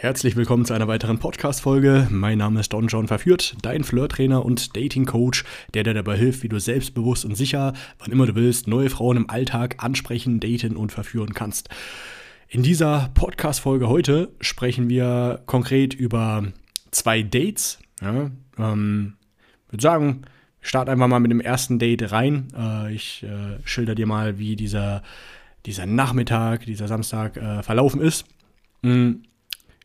Herzlich willkommen zu einer weiteren Podcast-Folge. Mein Name ist Don John Verführt, dein Flirt-Trainer und Dating-Coach, der dir dabei hilft, wie du selbstbewusst und sicher, wann immer du willst, neue Frauen im Alltag ansprechen, daten und verführen kannst. In dieser Podcast-Folge heute sprechen wir konkret über zwei Dates. Ja, ähm, ich würde sagen, start einfach mal mit dem ersten Date rein. Äh, ich äh, schilder dir mal, wie dieser, dieser Nachmittag, dieser Samstag äh, verlaufen ist. Mhm.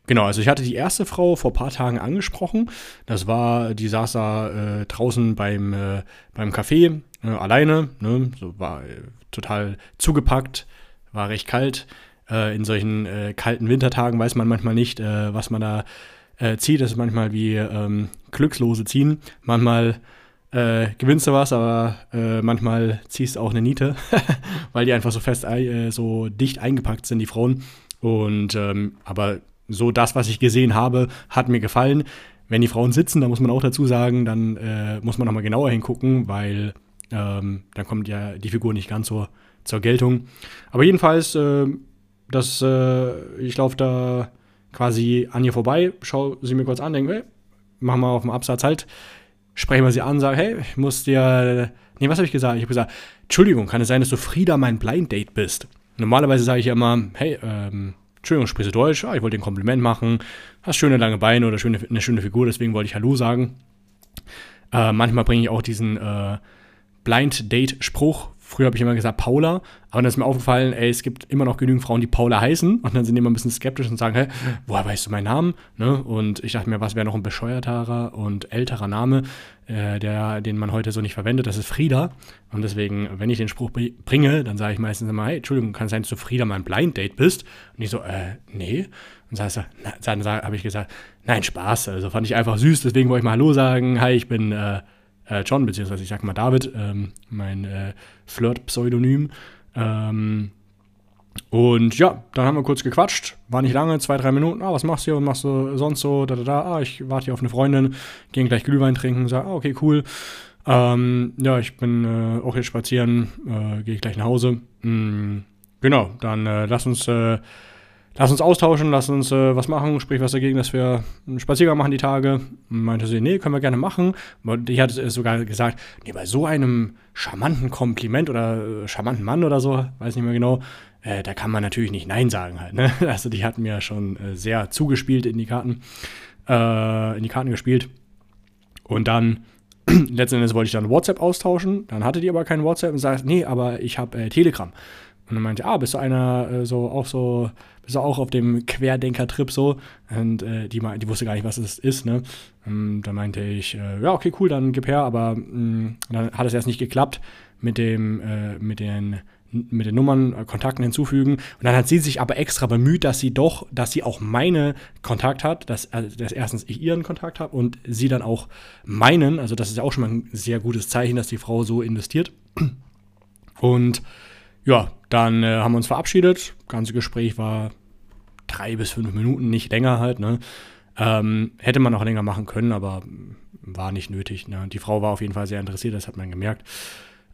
Genau, also ich hatte die erste Frau vor ein paar Tagen angesprochen. Das war, die saß da äh, draußen beim, äh, beim Café äh, alleine. Ne? So war äh, total zugepackt, war recht kalt. Äh, in solchen äh, kalten Wintertagen weiß man manchmal nicht, was man da zieht. Das ist manchmal wie ähm, Glückslose ziehen. Manchmal gewinnst du was, aber manchmal ziehst du auch eine Niete, weil die einfach so fest, so dicht eingepackt sind, die Frauen. Und ähm, aber so das, was ich gesehen habe, hat mir gefallen. Wenn die Frauen sitzen, da muss man auch dazu sagen, dann äh, muss man nochmal genauer hingucken, weil ähm, dann kommt ja die Figur nicht ganz so zur Geltung. Aber jedenfalls, äh, das, äh, ich laufe da quasi an ihr vorbei, schaue sie mir kurz an, denke, hey, mach mal auf dem Absatz halt, spreche mal sie an, sage, hey, ich muss dir, nee, was habe ich gesagt? Ich habe gesagt, Entschuldigung, kann es sein, dass du Frieda mein Blind Date bist? Normalerweise sage ich ja immer, hey, ähm, Entschuldigung, sprichst du Deutsch? Ah, ich wollte dir ein Kompliment machen. Hast schöne lange Beine oder schöne, eine schöne Figur, deswegen wollte ich Hallo sagen. Äh, manchmal bringe ich auch diesen äh, Blind Date-Spruch. Früher habe ich immer gesagt Paula, aber dann ist mir aufgefallen, ey, es gibt immer noch genügend Frauen, die Paula heißen und dann sind die immer ein bisschen skeptisch und sagen, hä, woher weißt du meinen Namen? Ne? Und ich dachte mir, was wäre noch ein bescheuerterer und älterer Name, äh, der, den man heute so nicht verwendet? Das ist Frieda. Und deswegen, wenn ich den Spruch bringe, dann sage ich meistens immer, hey, Entschuldigung, kann es sein, dass du Frieda mein Blind Date bist? Und ich so, äh, nee. Und dann, dann habe ich gesagt, nein, Spaß. Also fand ich einfach süß, deswegen wollte ich mal Hallo sagen. Hi, ich bin äh, äh John, beziehungsweise ich sage mal David, ähm, mein äh, Flirt-Pseudonym. Ähm, und ja, dann haben wir kurz gequatscht. War nicht lange, zwei, drei Minuten. Ah, was machst du hier und machst du sonst so? Da, da, da. Ah, ich warte hier auf eine Freundin. Gehen gleich Glühwein trinken. Sag, ah, okay, cool. Ähm, ja, ich bin äh, auch jetzt spazieren. Äh, Gehe gleich nach Hause. Hm, genau, dann äh, lass uns äh, lass uns austauschen, lass uns äh, was machen, sprich was dagegen, dass wir einen Spaziergang machen die Tage. Und meinte sie, nee, können wir gerne machen. Und ich hatte sogar gesagt, nee, bei so einem charmanten Kompliment oder äh, charmanten Mann oder so, weiß nicht mehr genau, äh, da kann man natürlich nicht Nein sagen halt. Ne? Also die hatten mir schon äh, sehr zugespielt in die Karten, äh, in die Karten gespielt. Und dann letzten Endes wollte ich dann WhatsApp austauschen. Dann hatte die aber kein WhatsApp und sagte, nee, aber ich habe äh, Telegram. Und dann meinte, ah, bist du einer äh, so auch so, bist du auch auf dem Querdenker-Trip so? Und äh, die, die wusste gar nicht, was es ist, ne? Und dann meinte ich, äh, ja, okay, cool, dann gib her, aber mh, mm, dann hat es erst nicht geklappt mit dem, äh, mit den mit den Nummern, äh, Kontakten hinzufügen. Und dann hat sie sich aber extra bemüht, dass sie doch, dass sie auch meine Kontakt hat, dass, also, dass erstens ich ihren Kontakt habe und sie dann auch meinen. Also das ist ja auch schon mal ein sehr gutes Zeichen, dass die Frau so investiert. Und ja, dann äh, haben wir uns verabschiedet. Das ganze Gespräch war drei bis fünf Minuten, nicht länger halt. Ne? Ähm, hätte man noch länger machen können, aber war nicht nötig. Ne? Die Frau war auf jeden Fall sehr interessiert, das hat man gemerkt.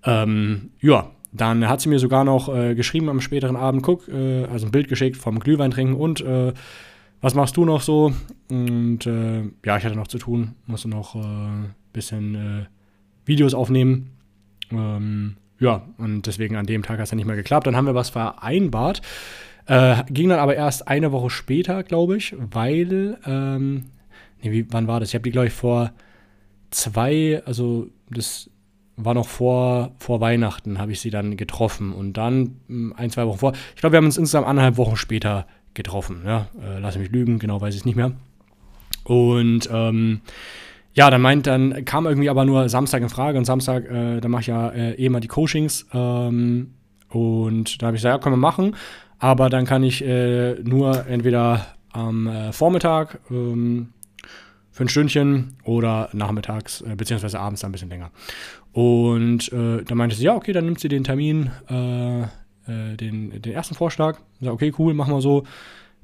Ähm, ja, dann hat sie mir sogar noch äh, geschrieben am späteren Abend, guck, äh, also ein Bild geschickt vom Glühwein trinken und äh, was machst du noch so? Und äh, ja, ich hatte noch zu tun, musste noch ein äh, bisschen äh, Videos aufnehmen. Ähm, ja, und deswegen an dem Tag hat es dann nicht mehr geklappt. Dann haben wir was vereinbart. Äh, ging dann aber erst eine Woche später, glaube ich, weil, ähm, nee, wie, wann war das? Ich habe die, glaube ich, vor zwei, also das war noch vor, vor Weihnachten, habe ich sie dann getroffen. Und dann hm, ein, zwei Wochen vor, ich glaube, wir haben uns insgesamt anderthalb Wochen später getroffen. Ja? Äh, lass mich lügen, genau weiß ich es nicht mehr. Und ähm, ja, dann meint, dann kam irgendwie aber nur Samstag in Frage und Samstag, äh, da mache ich ja äh, eh mal die Coachings. Ähm, und da habe ich gesagt, ja, können wir machen. Aber dann kann ich äh, nur entweder am äh, Vormittag ähm, für ein Stündchen oder nachmittags, äh, beziehungsweise abends ein bisschen länger. Und äh, dann meinte sie, ja, okay, dann nimmt sie den Termin, äh, äh, den, den ersten Vorschlag. Ich sag, okay, cool, machen wir so.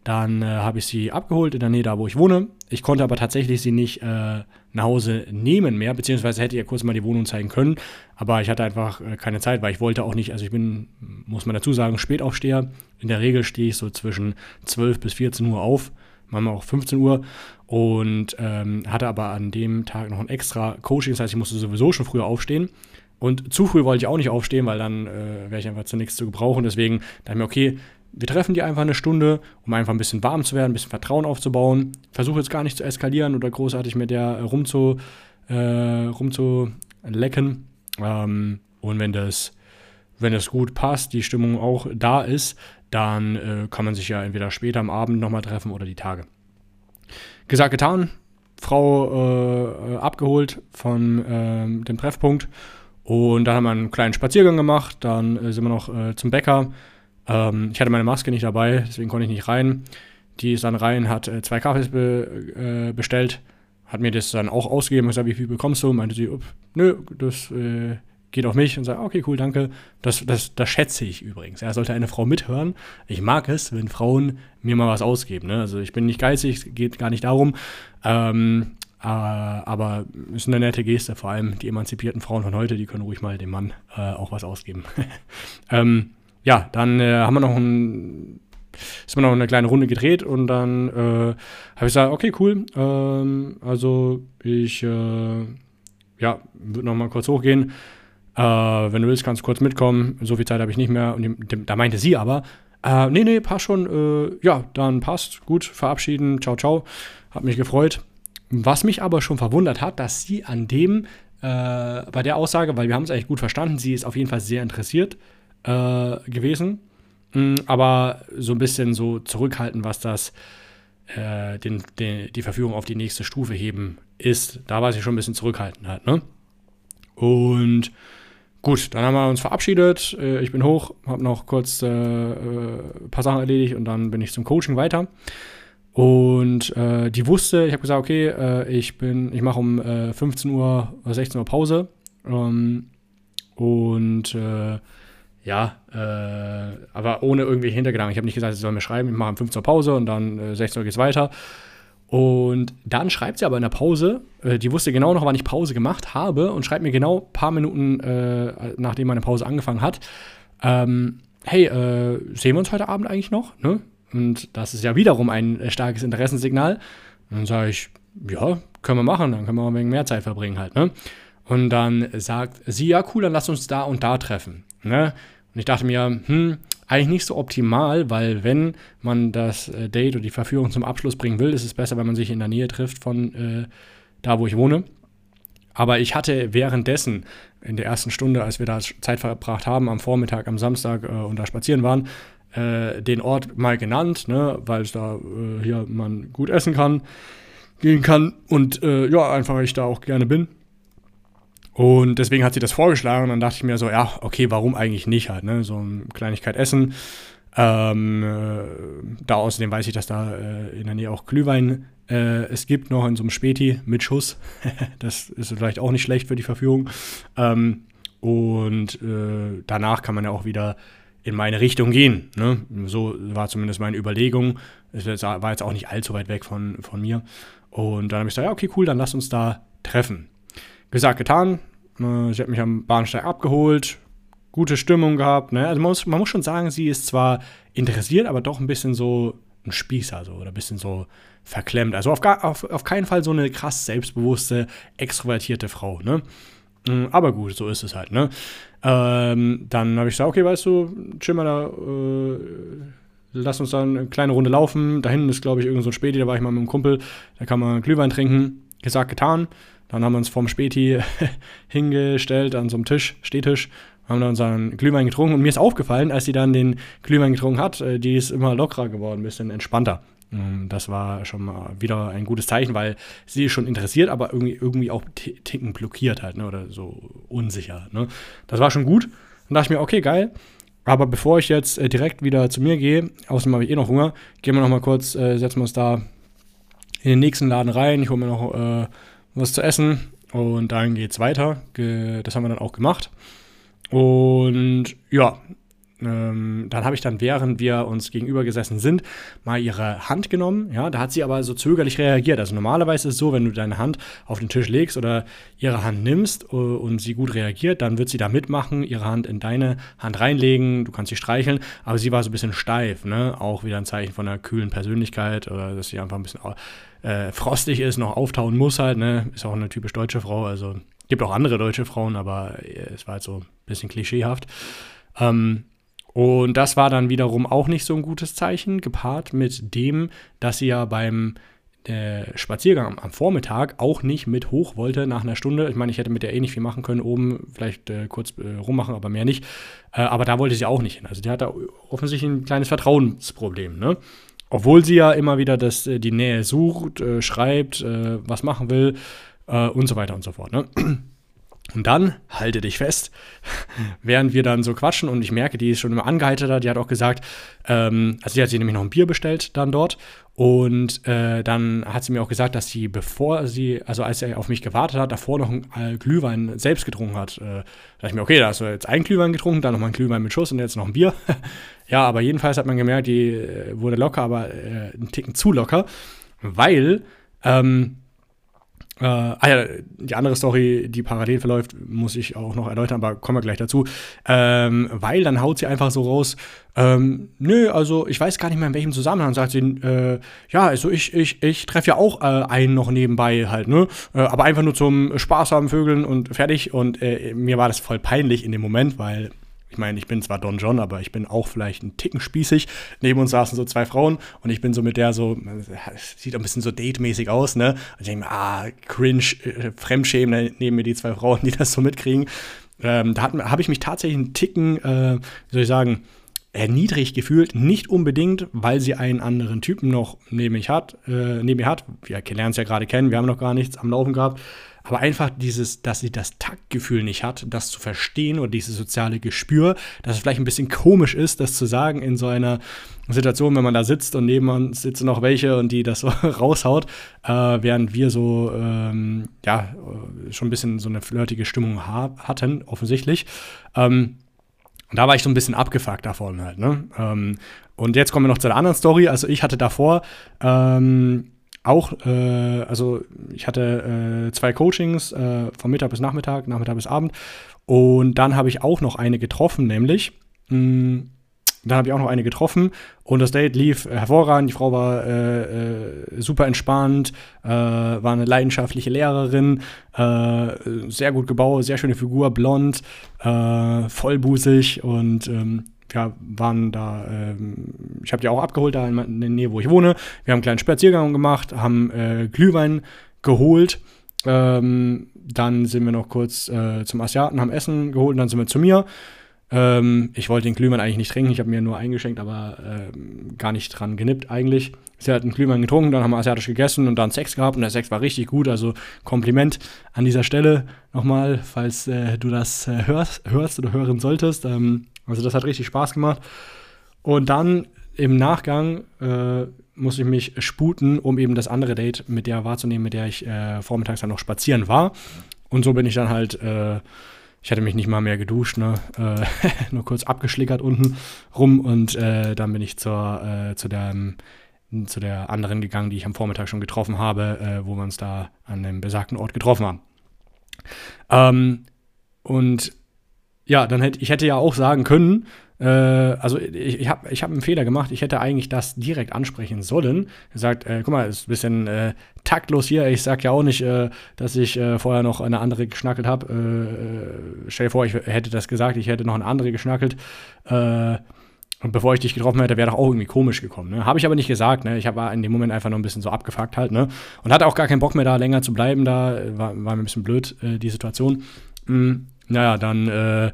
Dann äh, habe ich sie abgeholt in der Nähe da, wo ich wohne. Ich konnte aber tatsächlich sie nicht äh, nach Hause nehmen mehr, beziehungsweise hätte ihr kurz mal die Wohnung zeigen können. Aber ich hatte einfach äh, keine Zeit, weil ich wollte auch nicht, also ich bin, muss man dazu sagen, Spätaufsteher. In der Regel stehe ich so zwischen 12 bis 14 Uhr auf. manchmal auch 15 Uhr und ähm, hatte aber an dem Tag noch ein extra Coaching, das heißt, ich musste sowieso schon früher aufstehen. Und zu früh wollte ich auch nicht aufstehen, weil dann äh, wäre ich einfach zu nichts zu gebrauchen. Deswegen dachte ich mir, okay, wir treffen die einfach eine Stunde, um einfach ein bisschen warm zu werden, ein bisschen Vertrauen aufzubauen. Versuche jetzt gar nicht zu eskalieren oder großartig mit der rumzu, äh, rumzulecken. Ähm, und wenn das, wenn das gut passt, die Stimmung auch da ist, dann äh, kann man sich ja entweder später am Abend nochmal treffen oder die Tage. Gesagt, getan. Frau äh, abgeholt von ähm, dem Treffpunkt. Und dann haben wir einen kleinen Spaziergang gemacht. Dann äh, sind wir noch äh, zum Bäcker. Ähm, ich hatte meine Maske nicht dabei, deswegen konnte ich nicht rein. Die ist dann rein, hat äh, zwei Kaffees be, äh, bestellt, hat mir das dann auch ausgegeben und gesagt, wie viel bekommst du? Meinte sie, nö, das äh, geht auf mich und sagt, okay, cool, danke. Das, das, das schätze ich übrigens. Er ja, sollte eine Frau mithören. Ich mag es, wenn Frauen mir mal was ausgeben. Ne? Also ich bin nicht geizig, geht gar nicht darum. Ähm, äh, aber ist eine nette Geste, vor allem die emanzipierten Frauen von heute, die können ruhig mal dem Mann äh, auch was ausgeben. ähm, ja, dann äh, haben wir noch ein, ist mir noch eine kleine Runde gedreht und dann äh, habe ich gesagt, okay, cool. Ähm, also ich äh, ja, würde noch mal kurz hochgehen. Äh, wenn du willst, kannst du kurz mitkommen. So viel Zeit habe ich nicht mehr. Und die, da meinte sie aber, äh, nee, nee, passt schon. Äh, ja, dann passt. Gut, verabschieden. Ciao, ciao. Hat mich gefreut. Was mich aber schon verwundert hat, dass sie an dem, äh, bei der Aussage, weil wir haben es eigentlich gut verstanden, sie ist auf jeden Fall sehr interessiert äh, gewesen, mh, aber so ein bisschen so zurückhaltend, was das äh, den, den, die Verfügung auf die nächste Stufe heben ist. Da war sie schon ein bisschen zurückhaltend halt, ne? Und gut, dann haben wir uns verabschiedet. Äh, ich bin hoch, habe noch kurz äh, äh, ein paar Sachen erledigt und dann bin ich zum Coaching weiter. Und äh, die wusste, ich habe gesagt, okay, äh, ich bin, ich mache um äh, 15 Uhr oder 16 Uhr Pause. Ähm, und äh, ja, äh, aber ohne irgendwie Hintergedanken. Ich habe nicht gesagt, sie soll mir schreiben, ich mache um 15 Uhr Pause und dann 16 äh, Uhr geht es weiter. Und dann schreibt sie aber in der Pause, die wusste genau noch, wann ich Pause gemacht habe und schreibt mir genau ein paar Minuten, nachdem meine Pause angefangen hat, ähm, hey, sehen wir uns heute Abend eigentlich noch? Ne? Und das ist ja wiederum ein äh, starkes Interessenssignal. Und dann sage ich, ja, können wir machen, dann können wir ein wenig mehr Zeit verbringen halt, ne? Und dann sagt sie, ja, cool, dann lass uns da und da treffen. Ne? Und ich dachte mir, hm, eigentlich nicht so optimal, weil wenn man das äh, Date oder die Verführung zum Abschluss bringen will, ist es besser, wenn man sich in der Nähe trifft von äh, da, wo ich wohne. Aber ich hatte währenddessen, in der ersten Stunde, als wir da Zeit verbracht haben, am Vormittag, am Samstag äh, und da spazieren waren, äh, den Ort mal genannt, ne, weil es da äh, hier man gut essen kann, gehen kann und äh, ja, einfach ich da auch gerne bin. Und deswegen hat sie das vorgeschlagen und dann dachte ich mir so, ja, okay, warum eigentlich nicht halt, ne? So eine Kleinigkeit essen. Ähm, äh, da außerdem weiß ich, dass da äh, in der Nähe auch Glühwein äh, es gibt, noch in so einem Späti mit Schuss. das ist vielleicht auch nicht schlecht für die Verführung. Ähm, und äh, danach kann man ja auch wieder in meine Richtung gehen. Ne? So war zumindest meine Überlegung. Es war jetzt auch nicht allzu weit weg von, von mir. Und dann habe ich gesagt, ja, okay, cool, dann lass uns da treffen. Gesagt, getan. Äh, sie hat mich am Bahnsteig abgeholt, gute Stimmung gehabt. Ne? Also man muss, man muss schon sagen, sie ist zwar interessiert, aber doch ein bisschen so ein Spießer so, oder ein bisschen so verklemmt. Also auf, gar, auf, auf keinen Fall so eine krass selbstbewusste, extrovertierte Frau. Ne? Mm, aber gut, so ist es halt, ne? Ähm, dann habe ich gesagt, okay, weißt du, chill mal da, äh, lass uns dann eine kleine Runde laufen. Da hinten ist, glaube ich, irgend so ein Späti, da war ich mal mit einem Kumpel, da kann man Glühwein trinken. Gesagt, getan. Dann haben wir uns vorm Späti hingestellt an so einem Tisch, Stehtisch, haben dann unseren Glühwein getrunken. Und mir ist aufgefallen, als sie dann den Glühwein getrunken hat, äh, die ist immer lockerer geworden, ein bisschen entspannter. Ähm, das war schon mal wieder ein gutes Zeichen, weil sie ist schon interessiert, aber irgendwie, irgendwie auch ticken blockiert halt, ne? oder so unsicher. Ne? Das war schon gut. Dann dachte ich mir, okay, geil. Aber bevor ich jetzt äh, direkt wieder zu mir gehe, außerdem habe ich eh noch Hunger, gehen wir noch mal kurz, äh, setzen wir uns da in den nächsten Laden rein. Ich hole mir noch äh, was zu essen und dann geht's weiter. Das haben wir dann auch gemacht. Und ja, ähm, dann habe ich dann, während wir uns gegenüber gesessen sind, mal ihre Hand genommen. Ja, da hat sie aber so zögerlich reagiert. Also normalerweise ist es so, wenn du deine Hand auf den Tisch legst oder ihre Hand nimmst uh, und sie gut reagiert, dann wird sie da mitmachen, ihre Hand in deine Hand reinlegen, du kannst sie streicheln, aber sie war so ein bisschen steif, ne? Auch wieder ein Zeichen von einer kühlen Persönlichkeit oder dass sie einfach ein bisschen äh, frostig ist, noch auftauen muss halt, ne? Ist auch eine typisch deutsche Frau, also gibt auch andere deutsche Frauen, aber äh, es war halt so ein bisschen klischeehaft. Ähm, und das war dann wiederum auch nicht so ein gutes Zeichen, gepaart mit dem, dass sie ja beim äh, Spaziergang am Vormittag auch nicht mit hoch wollte nach einer Stunde. Ich meine, ich hätte mit der eh nicht viel machen können, oben vielleicht äh, kurz äh, rummachen, aber mehr nicht. Äh, aber da wollte sie auch nicht hin. Also die hatte offensichtlich ein kleines Vertrauensproblem, ne? Obwohl sie ja immer wieder das, äh, die Nähe sucht, äh, schreibt, was machen will und so weiter und so fort. Ne? Und dann, halte dich fest, während wir dann so quatschen und ich merke, die ist schon immer angeheiterter, die hat auch gesagt, ähm, also sie hat sich nämlich noch ein Bier bestellt dann dort und äh, dann hat sie mir auch gesagt, dass sie, bevor sie, also als er auf mich gewartet hat, davor noch einen Glühwein selbst getrunken hat. Äh, da dachte ich mir, okay, da hast du jetzt einen Glühwein getrunken, dann nochmal einen Glühwein mit Schuss und jetzt noch ein Bier. ja, aber jedenfalls hat man gemerkt, die äh, wurde locker, aber äh, einen Ticken zu locker, weil ähm, äh, ah ja, die andere Story, die parallel verläuft, muss ich auch noch erläutern, aber kommen wir gleich dazu. Ähm, weil dann haut sie einfach so raus, ähm, nö, also ich weiß gar nicht mehr in welchem Zusammenhang, sagt sie, äh, ja, also ich, ich, ich treffe ja auch äh, einen noch nebenbei halt, ne? Äh, aber einfach nur zum Spaß haben, Vögeln und fertig. Und äh, mir war das voll peinlich in dem Moment, weil ich meine, ich bin zwar Don John, aber ich bin auch vielleicht ein Ticken spießig. Neben uns saßen so zwei Frauen und ich bin so mit der so, sieht ein bisschen so datemäßig aus, ne? Und ich denke mir, ah, cringe, äh, Fremdschämen, neben mir die zwei Frauen, die das so mitkriegen. Ähm, da habe ich mich tatsächlich einen Ticken, äh, wie soll ich sagen, erniedrigt gefühlt. Nicht unbedingt, weil sie einen anderen Typen noch neben, mich hat, äh, neben mir hat. Wir lernen es ja gerade kennen, wir haben noch gar nichts am Laufen gehabt. Aber einfach dieses, dass sie das Taktgefühl nicht hat, das zu verstehen oder dieses soziale Gespür, dass es vielleicht ein bisschen komisch ist, das zu sagen in so einer Situation, wenn man da sitzt und neben uns sitzen noch welche und die das so raushaut, äh, während wir so, ähm, ja, schon ein bisschen so eine flirtige Stimmung hatten, offensichtlich. Ähm, und da war ich so ein bisschen abgefuckt davon halt, ne? Ähm, und jetzt kommen wir noch zu der anderen Story. Also ich hatte davor ähm, auch, äh, also ich hatte äh, zwei Coachings äh, von Mittag bis Nachmittag, Nachmittag bis Abend. Und dann habe ich auch noch eine getroffen, nämlich. Mh, hm, dann habe ich auch noch eine getroffen und das Date lief hervorragend. Die Frau war äh, äh, super entspannt, äh, war eine leidenschaftliche Lehrerin, äh, sehr gut gebaut, sehr schöne Figur, blond, äh, vollbusig und ähm, ja, waren da, ähm, ich habe die auch abgeholt, da in der Nähe, wo ich wohne. Wir haben einen kleinen Spaziergang gemacht, haben äh, Glühwein geholt. Ähm, dann sind wir noch kurz äh, zum Asiaten, haben Essen geholt und dann sind wir zu mir. Ähm, ich wollte den Glühwein eigentlich nicht trinken, ich habe mir nur eingeschenkt, aber ähm, gar nicht dran genippt eigentlich. Sie hat einen Glühwein getrunken, dann haben wir asiatisch gegessen und dann Sex gehabt und der Sex war richtig gut. Also Kompliment an dieser Stelle nochmal, falls äh, du das äh, hörst, hörst oder hören solltest. Ähm, also das hat richtig Spaß gemacht. Und dann im Nachgang äh, muss ich mich sputen, um eben das andere Date mit der wahrzunehmen, mit der ich äh, vormittags dann noch spazieren war. Und so bin ich dann halt, äh, ich hatte mich nicht mal mehr geduscht, ne? Äh, nur kurz abgeschlickert unten rum und äh, dann bin ich zur, äh, zu, der, zu der anderen gegangen, die ich am Vormittag schon getroffen habe, wo wir uns da an dem besagten Ort getroffen haben. Ähm, und ja, dann hätte ich hätte ja auch sagen können, äh, also ich, ich habe ich hab einen Fehler gemacht, ich hätte eigentlich das direkt ansprechen sollen. Gesagt, äh, guck mal, ist ein bisschen äh, taktlos hier, ich sag ja auch nicht, äh, dass ich äh, vorher noch eine andere geschnackelt habe. Äh, stell dir vor, ich hätte das gesagt, ich hätte noch eine andere geschnackelt. und bevor ich dich getroffen hätte, wäre doch auch irgendwie komisch gekommen. Ne? Habe ich aber nicht gesagt, ne? Ich war in dem Moment einfach noch ein bisschen so abgefuckt halt, ne? Und hatte auch gar keinen Bock mehr da länger zu bleiben, da war, war mir ein bisschen blöd, die Situation. Mhm naja, dann, äh,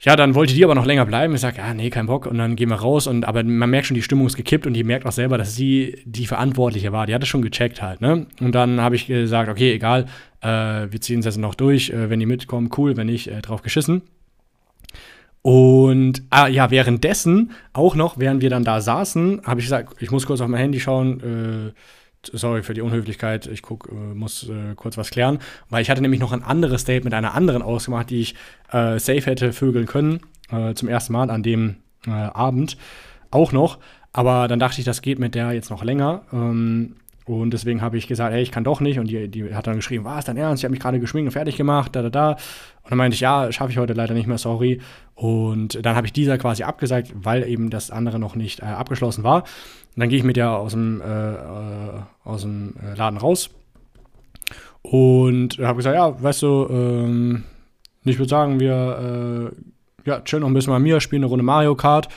ja, dann wollte die aber noch länger bleiben. Ich sage, ah, nee, kein Bock. Und dann gehen wir raus. Und, aber man merkt schon, die Stimmung ist gekippt und die merkt auch selber, dass sie die Verantwortliche war. Die hat es schon gecheckt halt, ne? Und dann habe ich gesagt, okay, egal, äh, wir ziehen es jetzt noch durch. Äh, wenn die mitkommen, cool. Wenn nicht, äh, drauf geschissen. Und ah, ja, währenddessen, auch noch, während wir dann da saßen, habe ich gesagt, ich muss kurz auf mein Handy schauen, äh, sorry für die Unhöflichkeit, ich guck, äh, muss äh, kurz was klären, weil ich hatte nämlich noch ein anderes Date mit einer anderen ausgemacht, die ich äh, safe hätte vögeln können, äh, zum ersten Mal an dem äh, Abend auch noch. Aber dann dachte ich, das geht mit der jetzt noch länger. Ähm, und deswegen habe ich gesagt, hey, ich kann doch nicht. Und die, die hat dann geschrieben, was, dein Ernst? Ich habe mich gerade geschminkt und fertig gemacht, da, da, da. Und dann meinte ich, ja, schaffe ich heute leider nicht mehr, sorry. Und dann habe ich dieser quasi abgesagt, weil eben das andere noch nicht äh, abgeschlossen war. Und dann gehe ich mit der aus dem, äh, äh aus dem äh, Laden raus und habe gesagt, ja, weißt du, ähm, ich würde sagen, wir äh, ja, chillen noch ein bisschen bei mir, spielen eine Runde Mario Kart.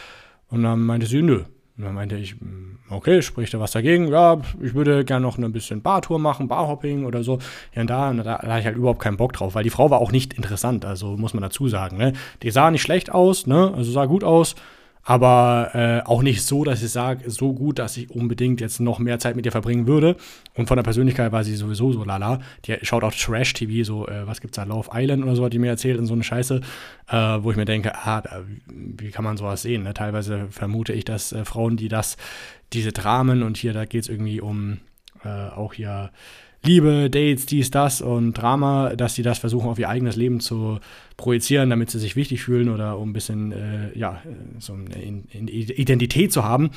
Und dann meinte sie, nö, und dann meinte ich, hm, okay, spricht da was dagegen? Ja, ich würde gerne noch ein bisschen Bartour machen, Barhopping oder so. Ja, und da, da, da hatte ich halt überhaupt keinen Bock drauf, weil die Frau war auch nicht interessant, also muss man dazu sagen. Ne? Die sah nicht schlecht aus, ne? also sah gut aus aber äh, auch nicht so, dass ich sage, so gut, dass ich unbedingt jetzt noch mehr Zeit mit ihr verbringen würde. Und von der Persönlichkeit war sie sowieso so lala. Die schaut auch Trash-TV, so, äh, was gibt's da, Love Island oder so, hat die mir erzählt und so eine Scheiße, äh, wo ich mir denke, ah, da, wie kann man sowas sehen? Ne? Teilweise vermute ich, dass äh, Frauen, die das, diese Dramen und hier, da geht's irgendwie um äh, auch hier Liebe, Dates, dies, das und Drama, dass sie das versuchen auf ihr eigenes Leben zu projizieren, damit sie sich wichtig fühlen oder um ein bisschen, äh, ja, so eine Identität zu haben.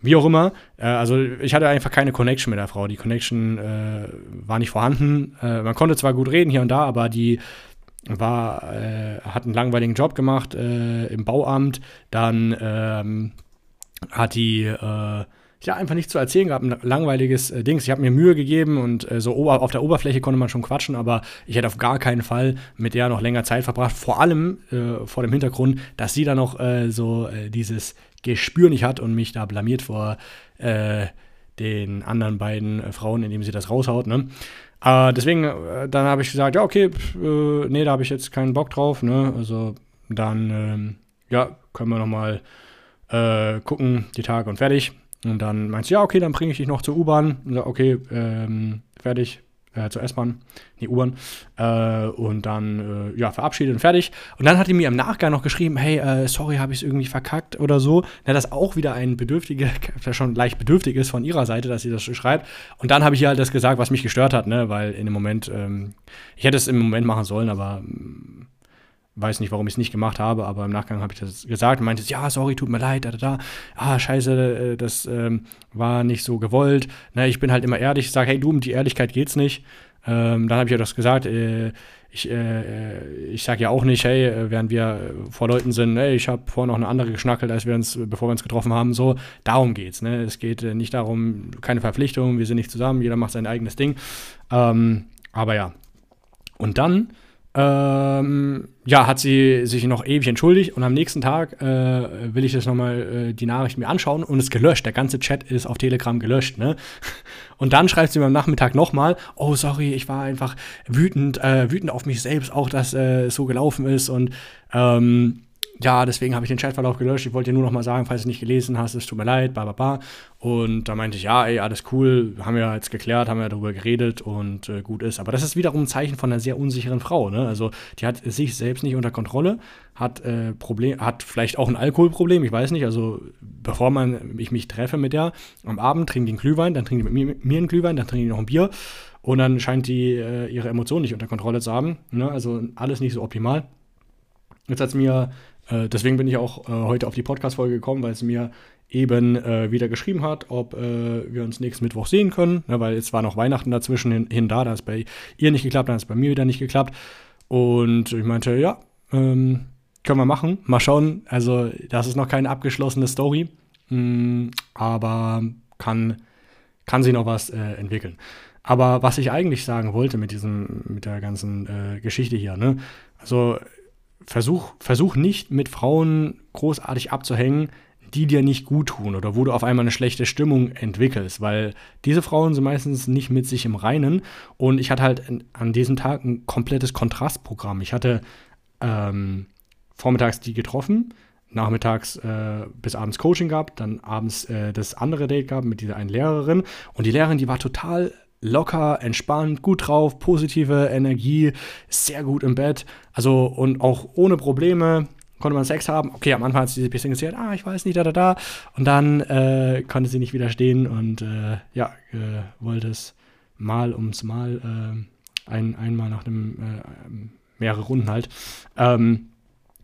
Wie auch immer. Äh, also ich hatte einfach keine Connection mit der Frau. Die Connection äh, war nicht vorhanden. Äh, man konnte zwar gut reden hier und da, aber die war, äh, hat einen langweiligen Job gemacht äh, im Bauamt. Dann ähm, hat die ja, einfach nichts zu erzählen gehabt, ein langweiliges äh, Dings. Ich habe mir Mühe gegeben und äh, so auf der Oberfläche konnte man schon quatschen, aber ich hätte auf gar keinen Fall mit der noch länger Zeit verbracht. Vor allem äh, vor dem Hintergrund, dass sie da noch äh, so äh, dieses Gespür nicht hat und mich da blamiert vor äh, den anderen beiden Frauen, indem sie das raushaut. Ne? deswegen, dann habe ich gesagt, ja, okay, pf, nee, da habe ich jetzt keinen Bock drauf. Ne? Also dann, ähm, ja, können wir noch mal gucken, die Tage und fertig. Und dann meinst du, ja, okay, dann bringe ich dich noch zur U-Bahn. Okay, ähm, fertig, äh, zur S-Bahn, nee, U-Bahn. Äh, und dann, äh, ja, verabschiedet und fertig. Und dann hat die mir im Nachgang noch geschrieben, hey, äh, sorry, habe ich es irgendwie verkackt oder so. Na, das auch wieder ein bedürftiger, der schon leicht bedürftig ist von ihrer Seite, dass sie das schreibt. Und dann habe ich ihr halt das gesagt, was mich gestört hat, ne, weil in dem Moment, ähm, ich hätte es im Moment machen sollen, aber ähm, weiß nicht, warum ich es nicht gemacht habe, aber im Nachgang habe ich das gesagt und meinte, ja, sorry, tut mir leid, da, da, da. Ah, scheiße, äh, das ähm, war nicht so gewollt. Na, ich bin halt immer ehrlich, ich sage, hey, du, um die Ehrlichkeit geht's nicht. Ähm, dann habe ich ja das gesagt, äh, ich, äh, ich sage ja auch nicht, hey, äh, während wir vor Leuten sind, hey, ich habe vorher noch eine andere geschnackelt, als wir uns, bevor wir uns getroffen haben, so, darum geht's. Ne? Es geht äh, nicht darum, keine Verpflichtung, wir sind nicht zusammen, jeder macht sein eigenes Ding. Ähm, aber ja. Und dann ähm, ja, hat sie sich noch ewig entschuldigt und am nächsten Tag äh, will ich das nochmal äh, die Nachricht mir anschauen und es gelöscht. Der ganze Chat ist auf Telegram gelöscht, ne? Und dann schreibt sie mir am Nachmittag nochmal, oh sorry, ich war einfach wütend, äh, wütend auf mich selbst, auch dass äh, es so gelaufen ist und ähm, ja, deswegen habe ich den Chatverlauf gelöscht. Ich wollte dir nur noch mal sagen, falls du nicht gelesen hast, es tut mir leid, bla bla bla. Und da meinte ich, ja, ey, alles cool, haben wir jetzt geklärt, haben wir darüber geredet und äh, gut ist. Aber das ist wiederum ein Zeichen von einer sehr unsicheren Frau. Ne? Also die hat sich selbst nicht unter Kontrolle, hat äh, Problem, hat vielleicht auch ein Alkoholproblem, ich weiß nicht. Also bevor man ich mich treffe mit der am Abend, trinkt die einen Glühwein, dann trinkt die mit mir, mir einen Glühwein, dann trinkt die noch ein Bier und dann scheint die äh, ihre Emotionen nicht unter Kontrolle zu haben. Ne? Also alles nicht so optimal. Jetzt hat es mir äh, deswegen bin ich auch äh, heute auf die Podcast-Folge gekommen, weil es mir eben äh, wieder geschrieben hat, ob äh, wir uns nächsten Mittwoch sehen können, ne, weil es war noch Weihnachten dazwischen hin, hin da, da es bei ihr nicht geklappt, dann hat es bei mir wieder nicht geklappt. Und ich meinte, ja, ähm, können wir machen. Mal schauen. Also, das ist noch keine abgeschlossene Story, mh, mm, aber kann, kann sich noch was äh, entwickeln. Aber was ich eigentlich sagen wollte mit diesem, mit der ganzen äh, Geschichte hier, ne? Also versuch, versuch nicht mit Frauen großartig abzuhängen, die dir nicht gut tun oder wo du auf einmal eine schlechte Stimmung entwickelst, weil diese Frauen sind meistens nicht mit sich im Reinen und ich hatte halt an diesem Tag ein komplettes Kontrastprogramm. Ich hatte ähm, vormittags die getroffen, nachmittags äh, bis abends Coaching gehabt, dann abends äh, das andere Date gehabt mit dieser einen Lehrerin und die Lehrerin, die war total locker, entspannt, gut drauf, positive Energie, sehr gut im Bett. Also und auch ohne Probleme, konnte man Sex haben. Okay, am Anfang hat sie ein bisschen gesagt, ah, ich weiß nicht, da, da, da. Und dann äh, konnte sie nicht widerstehen und äh, ja, äh, wollte es mal ums Mal, äh, ein, einmal nach einem, äh, mehrere Runden halt. Ähm,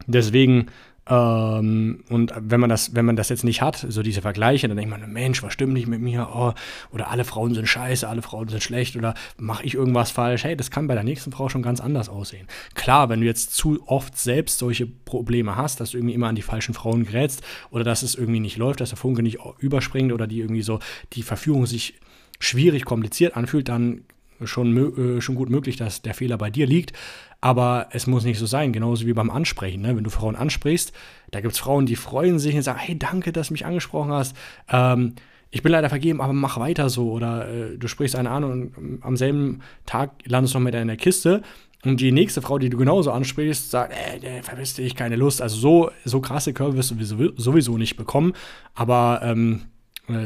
deswegen ähm, und wenn man das, wenn man das jetzt nicht hat, so diese Vergleiche, dann denkt man, Mensch, was stimmt nicht mit mir? Oh, oder alle Frauen sind scheiße, alle Frauen sind schlecht oder mache ich irgendwas falsch? Hey, das kann bei der nächsten Frau schon ganz anders aussehen. Klar, wenn du jetzt zu oft selbst solche Probleme hast, dass du irgendwie immer an die falschen Frauen gerätst oder dass es irgendwie nicht läuft, dass der Funke nicht überspringt oder die irgendwie so die Verführung sich schwierig, kompliziert anfühlt, dann schon, äh, schon gut möglich, dass der Fehler bei dir liegt. Aber es muss nicht so sein, genauso wie beim Ansprechen. Ne? Wenn du Frauen ansprichst, da gibt es Frauen, die freuen sich und sagen, hey, danke, dass du mich angesprochen hast. Ähm, ich bin leider vergeben, aber mach weiter so. Oder äh, du sprichst eine an und am selben Tag landest du noch mit in der Kiste. Und die nächste Frau, die du genauso ansprichst, sagt, äh, äh verpiss dich, keine Lust. Also so, so krasse Körbe wirst du sowieso nicht bekommen. Aber ähm, äh,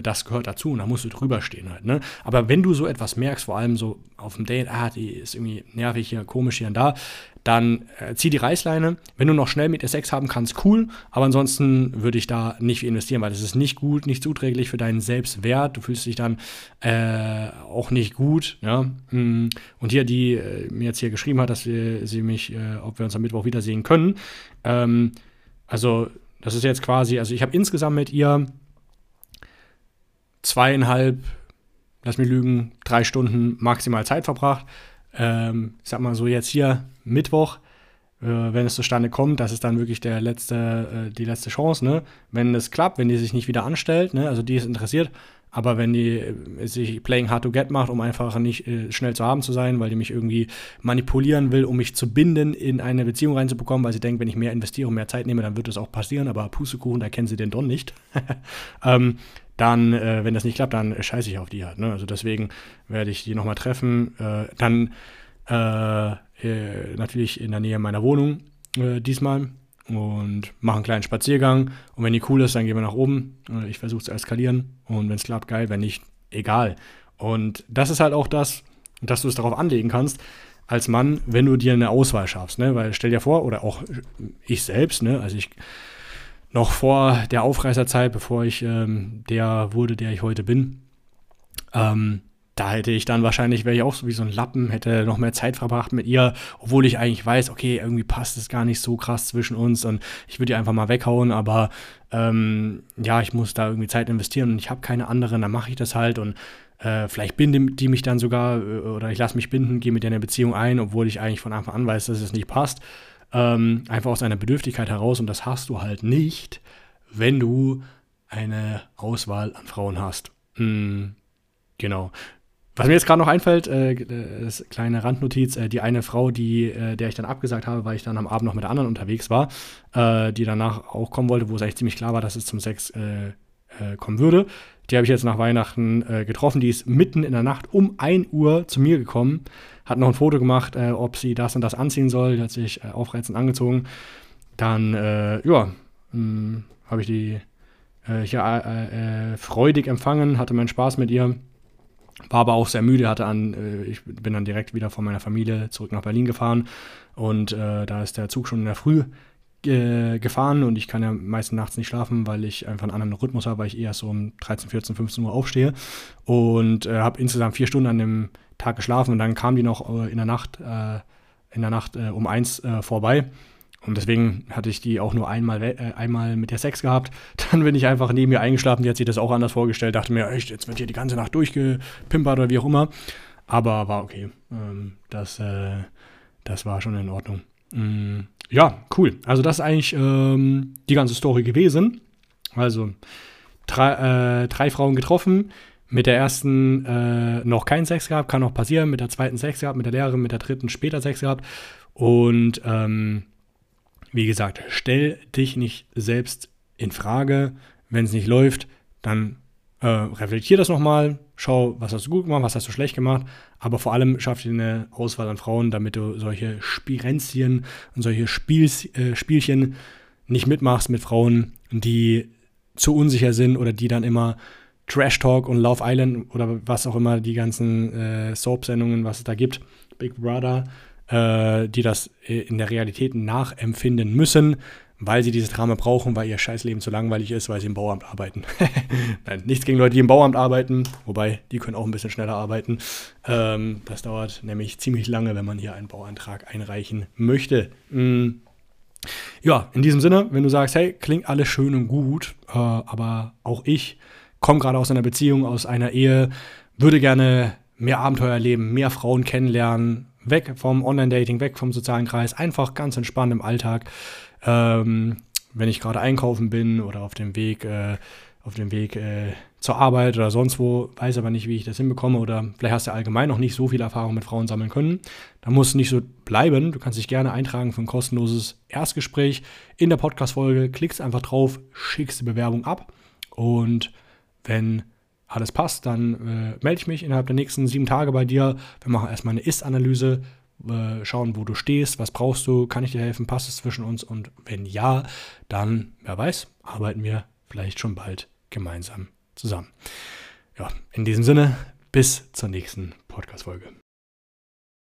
das gehört dazu und da musst du drüber stehen halt. Ne? Aber wenn du so etwas merkst, vor allem so auf dem Date, ah, die ist irgendwie nervig hier, komisch hier und da, dann äh, zieh die Reißleine. Wenn du noch schnell mit ihr Sex haben kannst, cool. Aber ansonsten würde ich da nicht viel investieren, weil das ist nicht gut, nicht zuträglich für deinen Selbstwert. Du fühlst dich dann äh, auch nicht gut. Ja? Mm. Und hier, die äh, mir jetzt hier geschrieben hat, dass wir, sie mich, äh, ob wir uns am Mittwoch wiedersehen können. Ähm, also, das ist jetzt quasi, also ich habe insgesamt mit ihr zweieinhalb, lass mich lügen, drei Stunden maximal Zeit verbracht. Ähm, ich sag mal so jetzt hier Mittwoch, äh, wenn es zustande kommt, das ist dann wirklich der letzte, äh, die letzte Chance, ne? Wenn es klappt, wenn die sich nicht wieder anstellt, ne? Also die ist interessiert, aber wenn die äh, sich Playing Hard to Get macht, um einfach nicht äh, schnell zu haben zu sein, weil die mich irgendwie manipulieren will, um mich zu binden, in eine Beziehung reinzubekommen, weil sie denkt, wenn ich mehr investiere und mehr Zeit nehme, dann wird das auch passieren, aber Pustekuchen, da kennen sie den Don nicht. ähm, dann, äh, wenn das nicht klappt, dann scheiße ich auf die halt. Ne? Also deswegen werde ich die nochmal treffen. Äh, dann äh, äh, natürlich in der Nähe meiner Wohnung äh, diesmal und mache einen kleinen Spaziergang. Und wenn die cool ist, dann gehen wir nach oben. Ich versuche zu eskalieren. Und wenn es klappt, geil. Wenn nicht, egal. Und das ist halt auch das, dass du es darauf anlegen kannst, als Mann, wenn du dir eine Auswahl schaffst. Ne? Weil stell dir vor, oder auch ich selbst, ne? also ich noch vor der Aufreißerzeit, bevor ich ähm, der wurde, der ich heute bin, ähm, da hätte ich dann wahrscheinlich, wäre ich auch so wie so ein Lappen, hätte noch mehr Zeit verbracht mit ihr, obwohl ich eigentlich weiß, okay, irgendwie passt es gar nicht so krass zwischen uns und ich würde die einfach mal weghauen, aber ähm, ja, ich muss da irgendwie Zeit investieren und ich habe keine anderen, dann mache ich das halt und äh, vielleicht binden die mich dann sogar äh, oder ich lasse mich binden, gehe mit der eine Beziehung ein, obwohl ich eigentlich von Anfang an weiß, dass es nicht passt. Ähm, einfach aus einer Bedürftigkeit heraus und das hast du halt nicht, wenn du eine Auswahl an Frauen hast. Mhm, genau. Was mir jetzt gerade noch einfällt, äh, ist kleine Randnotiz, äh, die eine Frau, die, äh, der ich dann abgesagt habe, weil ich dann am Abend noch mit der anderen unterwegs war, äh, die danach auch kommen wollte, wo es eigentlich ziemlich klar war, dass es zum Sex äh, äh, kommen würde. Die habe ich jetzt nach Weihnachten getroffen. Die ist mitten in der Nacht um 1 Uhr zu mir gekommen, hat noch ein Foto gemacht, ob sie das und das anziehen soll. Die hat sich aufreizend angezogen. Dann, ja, hm, habe ich die hier freudig empfangen, hatte meinen Spaß mit ihr war aber auch sehr müde, hatte an, äh, ich bin dann direkt wieder von meiner Familie zurück nach Berlin gefahren und äh, da ist der Zug schon in der Früh äh, gefahren und ich kann ja meistens nachts nicht schlafen, weil ich einfach einen anderen Rhythmus habe, weil ich eher so um 13, 14, 15 Uhr aufstehe und äh, habe insgesamt vier Stunden an dem Tag geschlafen und dann kam die noch äh, in der Nacht, äh, in der Nacht um eins vorbei und deswegen hatte ich die auch nur einmal, äh, einmal mit der Sex gehabt. Dann bin ich einfach neben mir eingeschlafen. Die hat sich das auch anders vorgestellt. Dachte mir, echt, jetzt wird hier die ganze Nacht durchgepimpert oder wie auch immer. Aber war okay. Ähm, das, äh, das war schon in Ordnung. Mm, ja, cool. Also das ist eigentlich ähm, die ganze Story gewesen. Also drei, äh, drei Frauen getroffen. Mit der ersten äh, noch keinen Sex gehabt, kann auch passieren. Mit der zweiten Sex gehabt, mit der Lehrerin, mit der dritten später Sex gehabt. Und ähm, wie gesagt, stell dich nicht selbst in Frage. Wenn es nicht läuft, dann äh, reflektier das nochmal, schau, was hast du gut gemacht, was hast du schlecht gemacht, aber vor allem schaff dir eine Auswahl an Frauen, damit du solche Spirenzien und solche Spiels, äh, Spielchen nicht mitmachst mit Frauen, die zu unsicher sind oder die dann immer Trash Talk und Love Island oder was auch immer die ganzen äh, Soap-Sendungen, was es da gibt, Big Brother, äh, die das äh, in der Realität nachempfinden müssen, weil sie dieses Drama brauchen, weil ihr Scheißleben zu langweilig ist, weil sie im Bauamt arbeiten. Nein, nichts gegen Leute, die im Bauamt arbeiten, wobei die können auch ein bisschen schneller arbeiten. Ähm, das dauert nämlich ziemlich lange, wenn man hier einen Bauantrag einreichen möchte. Mhm. Ja, in diesem Sinne, wenn du sagst, hey, klingt alles schön und gut, äh, aber auch ich komme gerade aus einer Beziehung, aus einer Ehe, würde gerne mehr Abenteuer erleben, mehr Frauen kennenlernen, weg vom Online-Dating, weg vom sozialen Kreis, einfach ganz entspannt im Alltag. Ähm, wenn ich gerade einkaufen bin oder auf dem Weg, äh, auf dem Weg äh, zur Arbeit oder sonst wo, weiß aber nicht, wie ich das hinbekomme oder vielleicht hast du allgemein noch nicht so viel Erfahrung mit Frauen sammeln können, dann muss es nicht so bleiben. Du kannst dich gerne eintragen für ein kostenloses Erstgespräch in der Podcast-Folge. Klickst einfach drauf, schickst die Bewerbung ab und wenn alles passt, dann äh, melde ich mich innerhalb der nächsten sieben Tage bei dir. Wir machen erstmal eine Ist-Analyse, äh, schauen, wo du stehst, was brauchst du, kann ich dir helfen, passt es zwischen uns und wenn ja, dann, wer weiß, arbeiten wir vielleicht schon bald gemeinsam zusammen. Ja, in diesem Sinne, bis zur nächsten Podcast-Folge.